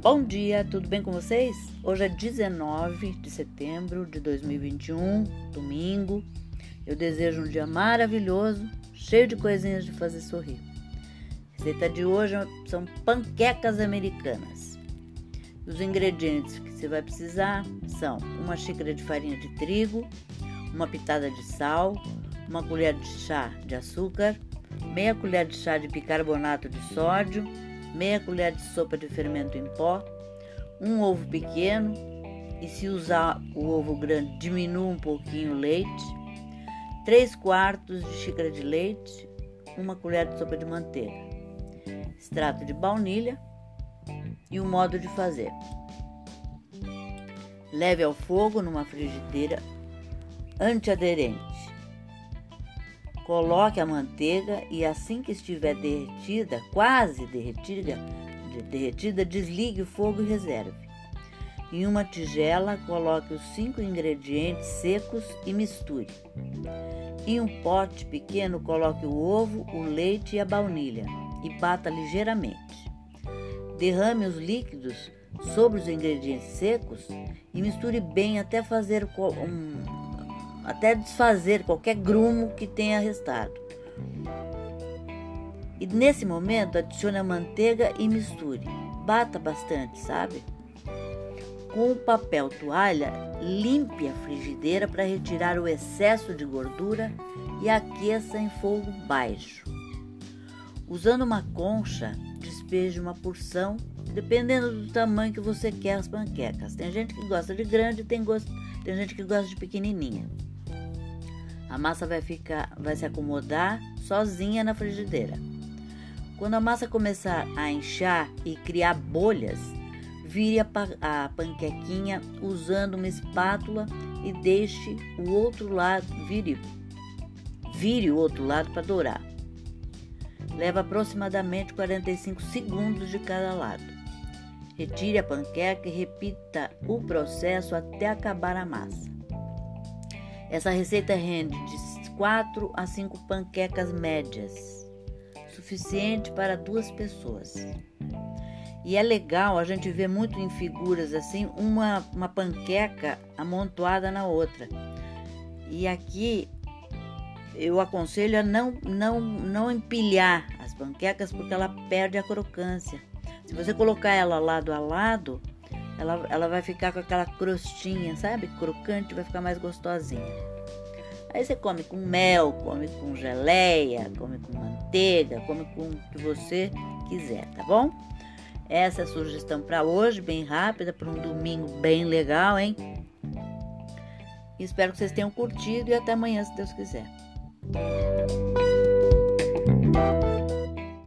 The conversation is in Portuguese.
Bom dia, tudo bem com vocês? Hoje é 19 de setembro de 2021, domingo. Eu desejo um dia maravilhoso, cheio de coisinhas de fazer sorrir. A receita de hoje são panquecas americanas. Os ingredientes que você vai precisar são uma xícara de farinha de trigo, uma pitada de sal, uma colher de chá de açúcar, meia colher de chá de bicarbonato de sódio, meia colher de sopa de fermento em pó, um ovo pequeno e se usar o ovo grande diminua um pouquinho o leite, 3 quartos de xícara de leite, uma colher de sopa de manteiga, extrato de baunilha e o modo de fazer. Leve ao fogo numa frigideira antiaderente. Coloque a manteiga e assim que estiver derretida, quase derretida, derretida, desligue o fogo e reserve. Em uma tigela, coloque os cinco ingredientes secos e misture. Em um pote pequeno, coloque o ovo, o leite e a baunilha e bata ligeiramente. Derrame os líquidos sobre os ingredientes secos e misture bem até fazer um, até desfazer qualquer grumo que tenha restado. E nesse momento adicione a manteiga e misture. Bata bastante, sabe? Com o papel toalha, limpe a frigideira para retirar o excesso de gordura e aqueça em fogo baixo. Usando uma concha, despeje uma porção, dependendo do tamanho que você quer as panquecas. Tem gente que gosta de grande, tem, tem gente que gosta de pequenininha. A massa vai ficar, vai se acomodar sozinha na frigideira. Quando a massa começar a inchar e criar bolhas, vire a, a panquequinha usando uma espátula e deixe o outro lado, vire, vire o outro lado para dourar. Leva aproximadamente 45 segundos de cada lado. Retire a panqueca e repita o processo até acabar a massa. Essa receita rende de 4 a 5 panquecas médias, suficiente para duas pessoas. E é legal a gente ver muito em figuras assim uma, uma panqueca amontoada na outra. E aqui eu aconselho a não, não, não empilhar as panquecas porque ela perde a crocância. Se você colocar ela lado a lado, ela, ela vai ficar com aquela crostinha, sabe? Crocante, vai ficar mais gostosinha. Aí você come com mel, come com geleia, come com manteiga, come com o que você quiser, tá bom? Essa é a sugestão para hoje, bem rápida, para um domingo bem legal, hein? Espero que vocês tenham curtido e até amanhã, se Deus quiser.